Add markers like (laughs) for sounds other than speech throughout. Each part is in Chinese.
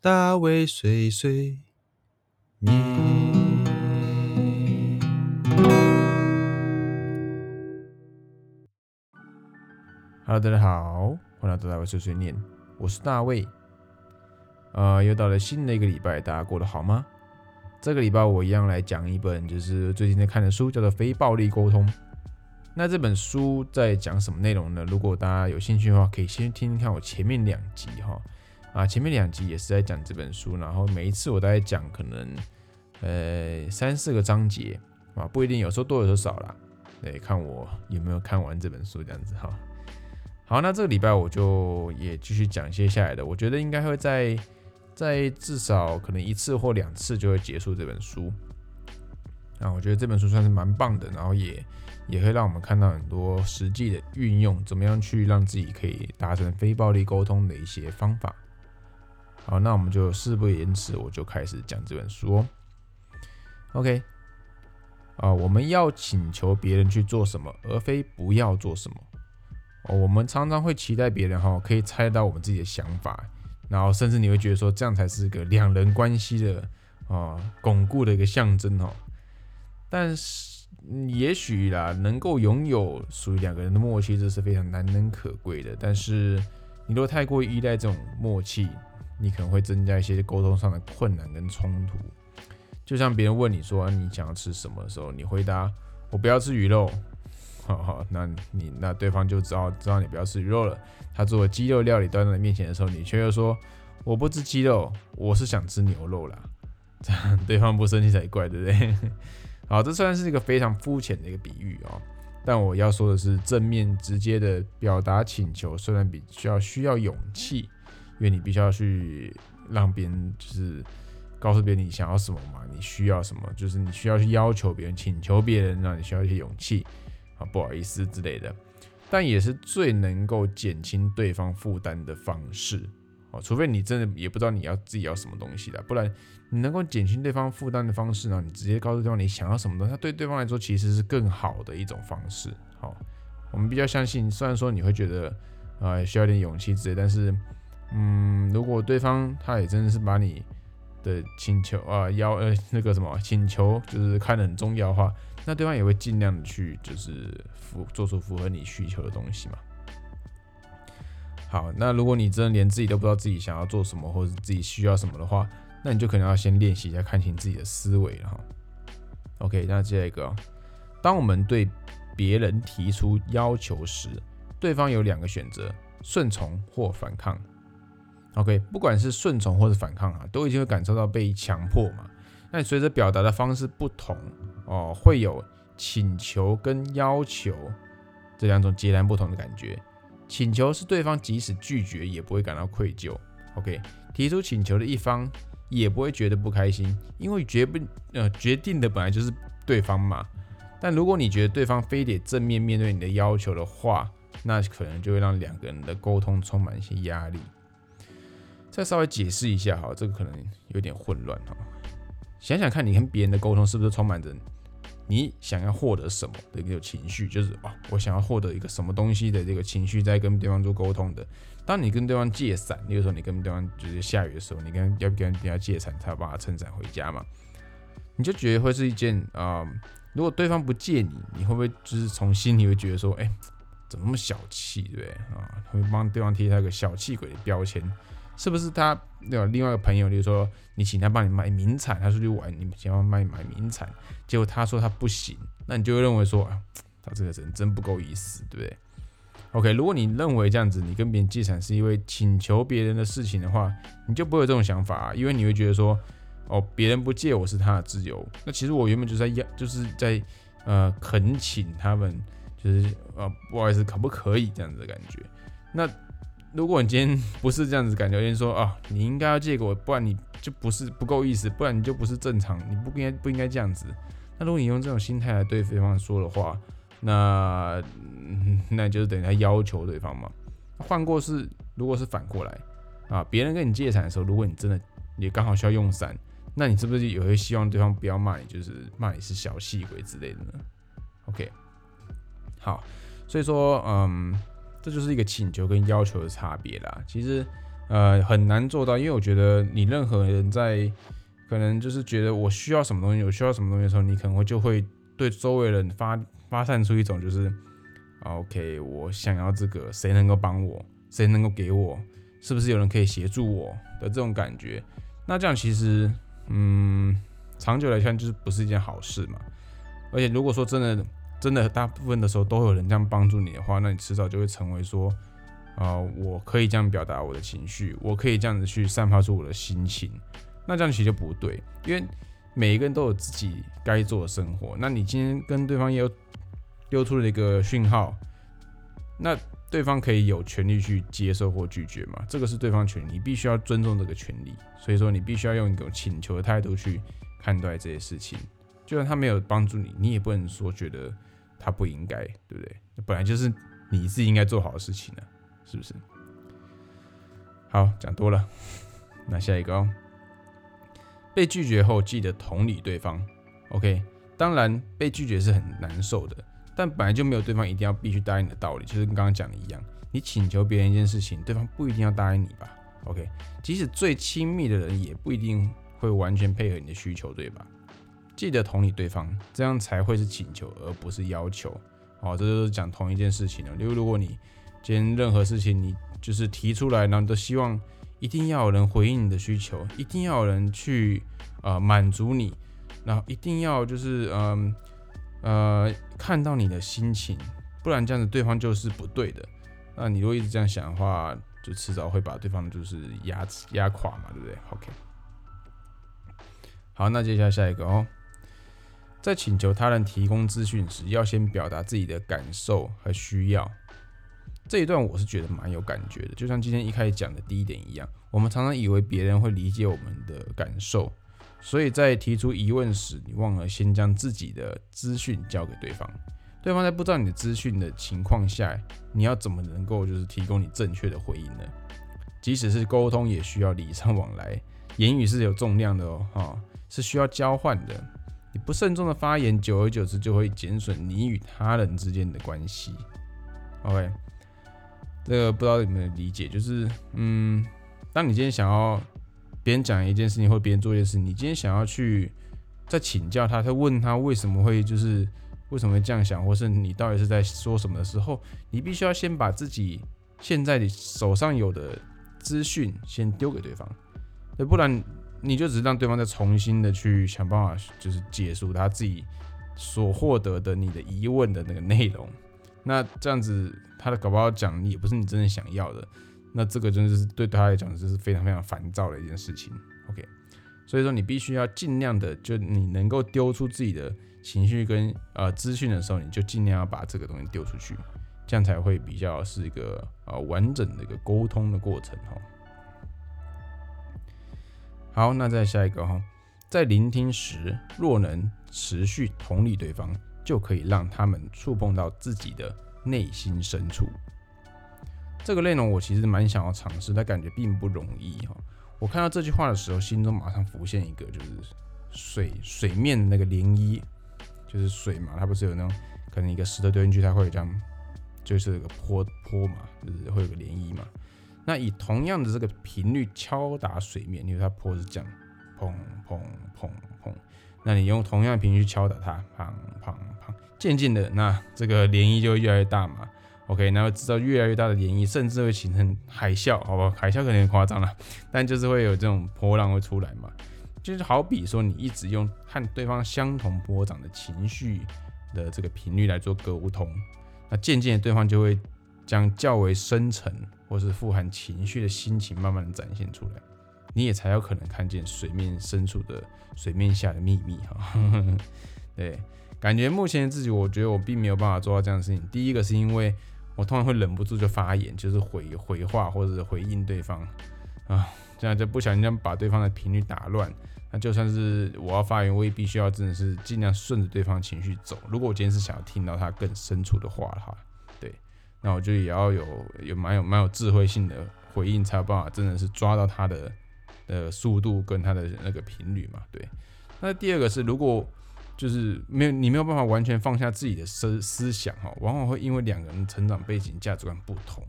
大卫碎碎念。Hello，大家好，欢迎来到大卫碎碎念，我是大卫。呃，又到了新的一个礼拜，大家过得好吗？这个礼拜我一样来讲一本，就是最近在看的书，叫做《非暴力沟通》。那这本书在讲什么内容呢？如果大家有兴趣的话，可以先听听看我前面两集哈。啊，前面两集也是在讲这本书，然后每一次我都在讲可能呃三四个章节啊，不一定，有时候多，有时候少啦。对，看我有没有看完这本书这样子哈。好，那这个礼拜我就也继续讲接下来的，我觉得应该会在在至少可能一次或两次就会结束这本书。啊，我觉得这本书算是蛮棒的，然后也也会让我们看到很多实际的运用，怎么样去让自己可以达成非暴力沟通的一些方法。好，那我们就事不宜迟，我就开始讲这本书哦。OK，啊，我们要请求别人去做什么，而非不要做什么。哦，我们常常会期待别人哈，可以猜到我们自己的想法，然后甚至你会觉得说，这样才是一个两人关系的啊巩固的一个象征哦。但是，也许啦，能够拥有属于两个人的默契，这是非常难能可贵的。但是，你如果太过依赖这种默契，你可能会增加一些沟通上的困难跟冲突。就像别人问你说你想要吃什么的时候，你回答我不要吃鱼肉。(laughs) 好好，那你那对方就知道知道你不要吃鱼肉了。他做鸡肉料理端在你面前的时候，你却又说我不吃鸡肉，我是想吃牛肉啦。(laughs) 这样对方不生气才怪，对不对？(laughs) 好，这虽然是一个非常肤浅的一个比喻哦，但我要说的是，正面直接的表达请求，虽然比较需要勇气，因为你必须要去让别人就是告诉别人你想要什么嘛，你需要什么，就是你需要去要求别人、请求别人，让你需要一些勇气。啊，不好意思之类的，但也是最能够减轻对方负担的方式哦。除非你真的也不知道你要自己要什么东西的，不然你能够减轻对方负担的方式呢？你直接告诉对方你想要什么东西，那对对方来说其实是更好的一种方式。好，我们比较相信，虽然说你会觉得啊需要点勇气之类，但是嗯，如果对方他也真的是把你的请求啊要呃那个什么请求就是看得很重要的话。那对方也会尽量的去，就是符做出符合你需求的东西嘛。好，那如果你真的连自己都不知道自己想要做什么，或者自己需要什么的话，那你就可能要先练习一下看清自己的思维了哈。OK，那接下一个，当我们对别人提出要求时，对方有两个选择：顺从或反抗。OK，不管是顺从或者反抗啊，都已经会感受到被强迫嘛。那随着表达的方式不同哦，会有请求跟要求这两种截然不同的感觉。请求是对方即使拒绝也不会感到愧疚，OK？提出请求的一方也不会觉得不开心，因为决不呃决定的本来就是对方嘛。但如果你觉得对方非得正面面对你的要求的话，那可能就会让两个人的沟通充满一些压力。再稍微解释一下哈，这个可能有点混乱哈。想想看，你跟别人的沟通是不是充满着你想要获得什么的一个情绪？就是哦，我想要获得一个什么东西的这个情绪，在跟对方做沟通的。当你跟对方借伞，比如说你跟对方就是下雨的时候，你跟要跟人家借伞，才要把他撑伞回家嘛？你就觉得会是一件啊，如果对方不借你，你会不会就是从心里会觉得说，哎，怎么那么小气，对不对啊？会帮对方贴他一个小气鬼的标签。是不是他有另外一个朋友，就是说你请他帮你买名产，他出去玩，你想要买买名产，结果他说他不行，那你就会认为说啊，他这个人真不够意思，对不对？OK，如果你认为这样子，你跟别人借产是因为请求别人的事情的话，你就不会有这种想法，因为你会觉得说，哦，别人不借我是他的自由，那其实我原本就在要，就是在呃恳请他们，就是呃不好意思，可不可以这样子的感觉，那。如果你今天不是这样子感觉，人说啊，你应该要借给我，不然你就不是不够意思，不然你就不是正常，你不应该不应该这样子。那如果你用这种心态来对对方说的话，那 (laughs) 那就是等于他要求对方嘛。换过是，如果是反过来啊，别人跟你借伞的时候，如果你真的你刚好需要用伞，那你是不是也会希望对方不要骂你，就是骂你是小气鬼之类的呢？OK，好，所以说嗯。这就是一个请求跟要求的差别啦。其实，呃，很难做到，因为我觉得你任何人在可能就是觉得我需要什么东西，我需要什么东西的时候，你可能会就会对周围人发发散出一种就是，OK，我想要这个，谁能够帮我，谁能够给我，是不是有人可以协助我的这种感觉？那这样其实，嗯，长久来看就是不是一件好事嘛。而且如果说真的真的大部分的时候都有人这样帮助你的话，那你迟早就会成为说。啊，我可以这样表达我的情绪，我可以这样子去散发出我的心情，那这样其实就不对，因为每一个人都有自己该做的生活。那你今天跟对方又丢出了一个讯号，那对方可以有权利去接受或拒绝嘛？这个是对方权利，你必须要尊重这个权利。所以说，你必须要用一种请求的态度去看待这些事情。就算他没有帮助你，你也不能说觉得他不应该，对不对？本来就是你自己应该做好的事情呢。是不是？好，讲多了，那下一个哦。被拒绝后，记得同理对方。OK，当然被拒绝是很难受的，但本来就没有对方一定要必须答应的道理，就是跟刚刚讲的一样，你请求别人一件事情，对方不一定要答应你吧？OK，即使最亲密的人，也不一定会完全配合你的需求，对吧？记得同理对方，这样才会是请求，而不是要求。哦，这就是讲同一件事情了。例如，如果你今天任何事情，你就是提出来，然后都希望一定要有人回应你的需求，一定要有人去呃满足你，然后一定要就是嗯呃看到你的心情，不然这样子对方就是不对的。那你如果一直这样想的话，就迟早会把对方就是压压垮嘛，对不对？OK。好，那接下来下一个哦，在请求他人提供资讯时，要先表达自己的感受和需要。这一段我是觉得蛮有感觉的，就像今天一开始讲的第一点一样，我们常常以为别人会理解我们的感受，所以在提出疑问时，你忘了先将自己的资讯交给对方。对方在不知道你的资讯的情况下，你要怎么能够就是提供你正确的回应呢？即使是沟通，也需要礼尚往来，言语是有重量的哦，哈，是需要交换的。你不慎重的发言，久而久之就会减损你与他人之间的关系。OK。这个不知道有没有理解，就是，嗯，当你今天想要别人讲一件事情，或别人做一件事，你今天想要去再请教他，他问他为什么会就是为什么会这样想，或是你到底是在说什么的时候，你必须要先把自己现在你手上有的资讯先丢给对方，对，不然你就只是让对方再重新的去想办法，就是解述他自己所获得的你的疑问的那个内容。那这样子，他的搞不好讲也不是你真正想要的，那这个真的是对他来讲就是非常非常烦躁的一件事情。OK，所以说你必须要尽量的，就你能够丢出自己的情绪跟呃资讯的时候，你就尽量要把这个东西丢出去，这样才会比较是一个呃完整的一个沟通的过程哈。好，那再下一个哈，在聆听时若能持续同理对方。就可以让他们触碰到自己的内心深处。这个内容我其实蛮想要尝试，但感觉并不容易哈。我看到这句话的时候，心中马上浮现一个，就是水水面的那个涟漪，就是水嘛，它不是有那种可能一个石头丢进去，它会这样，就是有个坡坡嘛，就是会有个涟漪嘛。那以同样的这个频率敲打水面，因为它坡是这样，砰砰砰砰。那你用同样的频率敲打它，砰砰砰，渐渐的，那这个涟漪就会越来越大嘛。OK，那会制造越来越大的涟漪，甚至会形成海啸，好吧？海啸可能夸张了，但就是会有这种波浪会出来嘛。就是好比说，你一直用和对方相同波长的情绪的这个频率来做沟通，那渐渐对方就会将较为深沉或是富含情绪的心情慢慢的展现出来。你也才有可能看见水面深处的水面下的秘密哈。(laughs) 对，感觉目前自己，我觉得我并没有办法做到这样的事情。第一个是因为我通常会忍不住就发言，就是回回话或者回应对方啊，这样就不小心这样把对方的频率打乱。那就算是我要发言，我也必须要真的是尽量顺着对方情绪走。如果我今天是想要听到他更深处的话的话，那我就也要有有蛮有蛮有智慧性的回应，才有办法真的是抓到他的。的速度跟它的那个频率嘛，对。那第二个是，如果就是没有你没有办法完全放下自己的思思想哈，往往会因为两个人成长背景、价值观不同，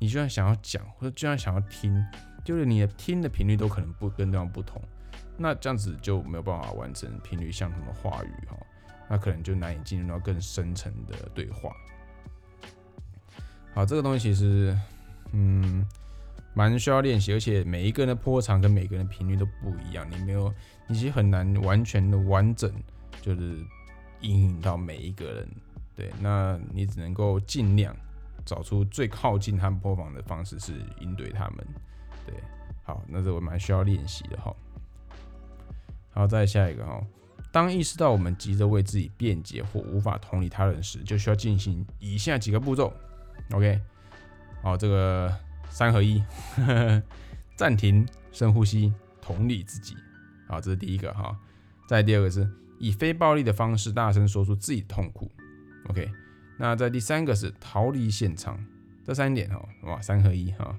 你就算想要讲或者就算想要听，就是你的听的频率都可能不跟对方不同，那这样子就没有办法完成频率相同的话语哈，那可能就难以进入到更深层的对话。好，这个东西其实，嗯，蛮需要练习，而且每一个人的波长跟每个人的频率都不一样，你没有，你其实很难完全的完整，就是引领到每一个人。对，那你只能够尽量找出最靠近他们播放的方式，是应对他们。对，好，那这我蛮需要练习的哈。好，再下一个哈，当意识到我们急着为自己辩解或无法同理他人时，就需要进行以下几个步骤。OK，好，这个三合一，暂停，深呼吸，同理自己。好，这是第一个哈。再第二个是以非暴力的方式大声说出自己的痛苦。OK，那在第三个是逃离现场。这三点哈，哇，三合一哈。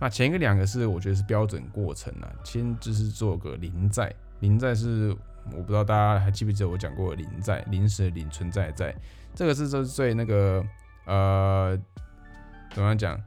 那前一个两个是我觉得是标准过程啊，先就是做个临在，临在是我不知道大家还记不记得我讲过临在，临时的临存在在，这个是是最那个呃。怎么样讲？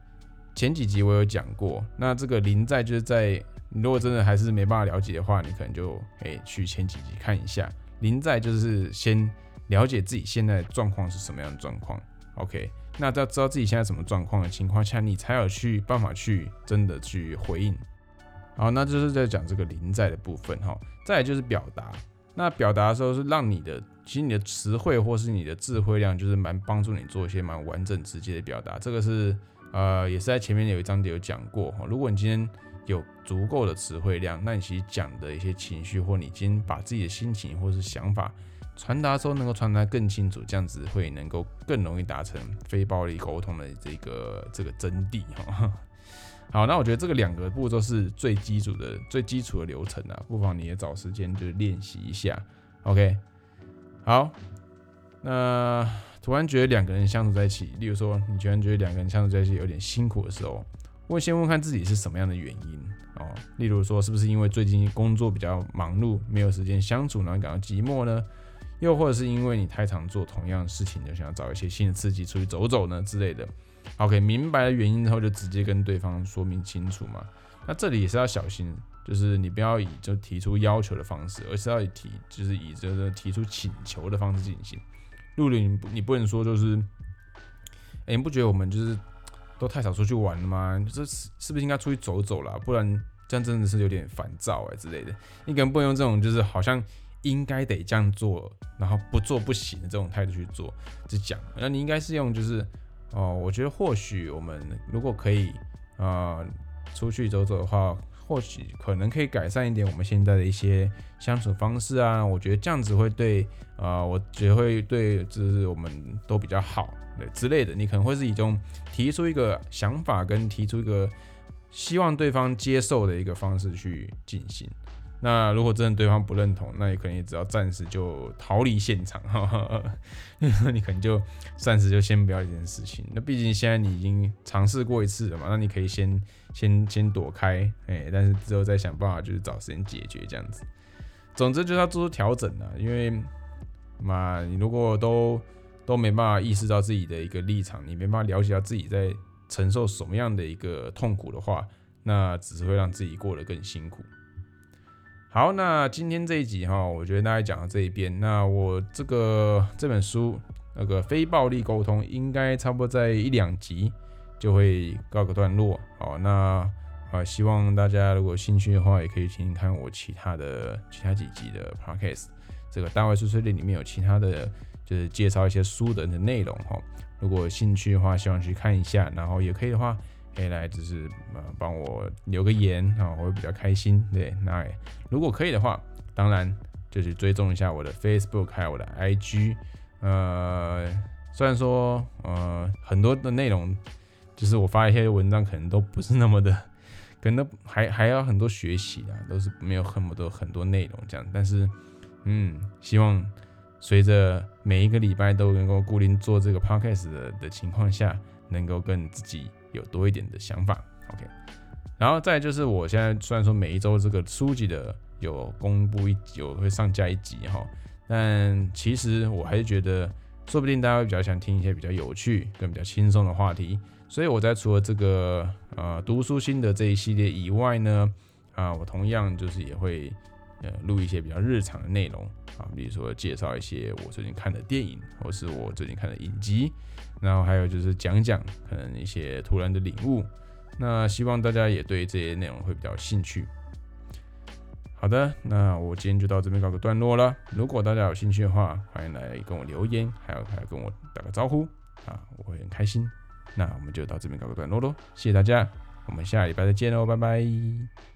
前几集我有讲过，那这个临在就是在你如果真的还是没办法了解的话，你可能就诶去前几集看一下。临在就是先了解自己现在状况是什么样的状况，OK？那在知道自己现在什么状况的情况下，你才有去办法去真的去回应。好，那就是在讲这个临在的部分哈。再就是表达，那表达的时候是让你的。其实你的词汇或是你的智慧量，就是蛮帮助你做一些蛮完整直接的表达。这个是呃，也是在前面有一章节有讲过哈。如果你今天有足够的词汇量，那你其实讲的一些情绪，或你今天把自己的心情或是想法传达的时候，能够传达更清楚，这样子会能够更容易达成非暴力沟通的这个这个真谛哈。好，那我觉得这个两个步骤是最基础的、最基础的流程啊，不妨你也找时间就练习一下。OK。好，那突然觉得两个人相处在一起，例如说你突然觉得两个人相处在一起有点辛苦的时候，我先问看自己是什么样的原因哦。例如说，是不是因为最近工作比较忙碌，没有时间相处，然后感到寂寞呢？又或者是因为你太常做同样的事情，就想要找一些新的刺激，出去走走呢之类的？OK，明白了原因之后，就直接跟对方说明清楚嘛。那这里也是要小心。就是你不要以就提出要求的方式，而是要以提就是以这个提出请求的方式进行。陆林，你不你不能说就是，哎，你不觉得我们就是都太少出去玩了吗？这是是不是应该出去走走了？不然这样真的是有点烦躁哎之类的。你可能不能用这种就是好像应该得这样做，然后不做不行的这种态度去做，去讲。那你应该是用就是哦，我觉得或许我们如果可以啊出去走走的话。或许可能可以改善一点我们现在的一些相处方式啊，我觉得这样子会对，呃，我觉得会对，就是我们都比较好，对之类的。你可能会是一种提出一个想法，跟提出一个希望对方接受的一个方式去进行。那如果真的对方不认同，那你可能也只要暂时就逃离现场，哈哈 (laughs) 你可能就暂时就先不要这件事情。那毕竟现在你已经尝试过一次了嘛，那你可以先先先躲开，哎，但是之后再想办法，就是找时间解决这样子。总之就是要做出调整啊，因为嘛，你如果都都没办法意识到自己的一个立场，你没办法了解到自己在承受什么样的一个痛苦的话，那只是会让自己过得更辛苦。好，那今天这一集哈，我觉得大概讲到这一边。那我这个这本书那个非暴力沟通，应该差不多在一两集就会告个段落。好，那啊，希望大家如果有兴趣的话，也可以听听看我其他的其他几集的 podcast。这个大卫碎碎念里面有其他的就是介绍一些书的的内容哈。如果有兴趣的话，希望去看一下。然后也可以的话。可以来，就是呃帮我留个言啊，我会比较开心。对，那如果可以的话，当然就是追踪一下我的 Facebook 还有我的 IG。呃，虽然说呃很多的内容，就是我发一些文章，可能都不是那么的，可能还还要很多学习啊，都是没有很多很多内容这样。但是，嗯，希望随着每一个礼拜都能够固定做这个 Podcast 的的情况下，能够跟自己。有多一点的想法，OK，然后再就是我现在虽然说每一周这个书籍的有公布一有会上架一集哈，但其实我还是觉得，说不定大家会比较想听一些比较有趣跟比较轻松的话题，所以我在除了这个呃读书心得这一系列以外呢，啊，我同样就是也会呃录一些比较日常的内容啊，比如说介绍一些我最近看的电影，或是我最近看的影集，然后还有就是讲讲可能一些突然的领悟。那希望大家也对这些内容会比较有兴趣。好的，那我今天就到这边告个段落了。如果大家有兴趣的话，欢迎来跟我留言，还有还有跟我打个招呼啊，我会很开心。那我们就到这边告个段落喽，谢谢大家，我们下礼拜再见喽，拜拜。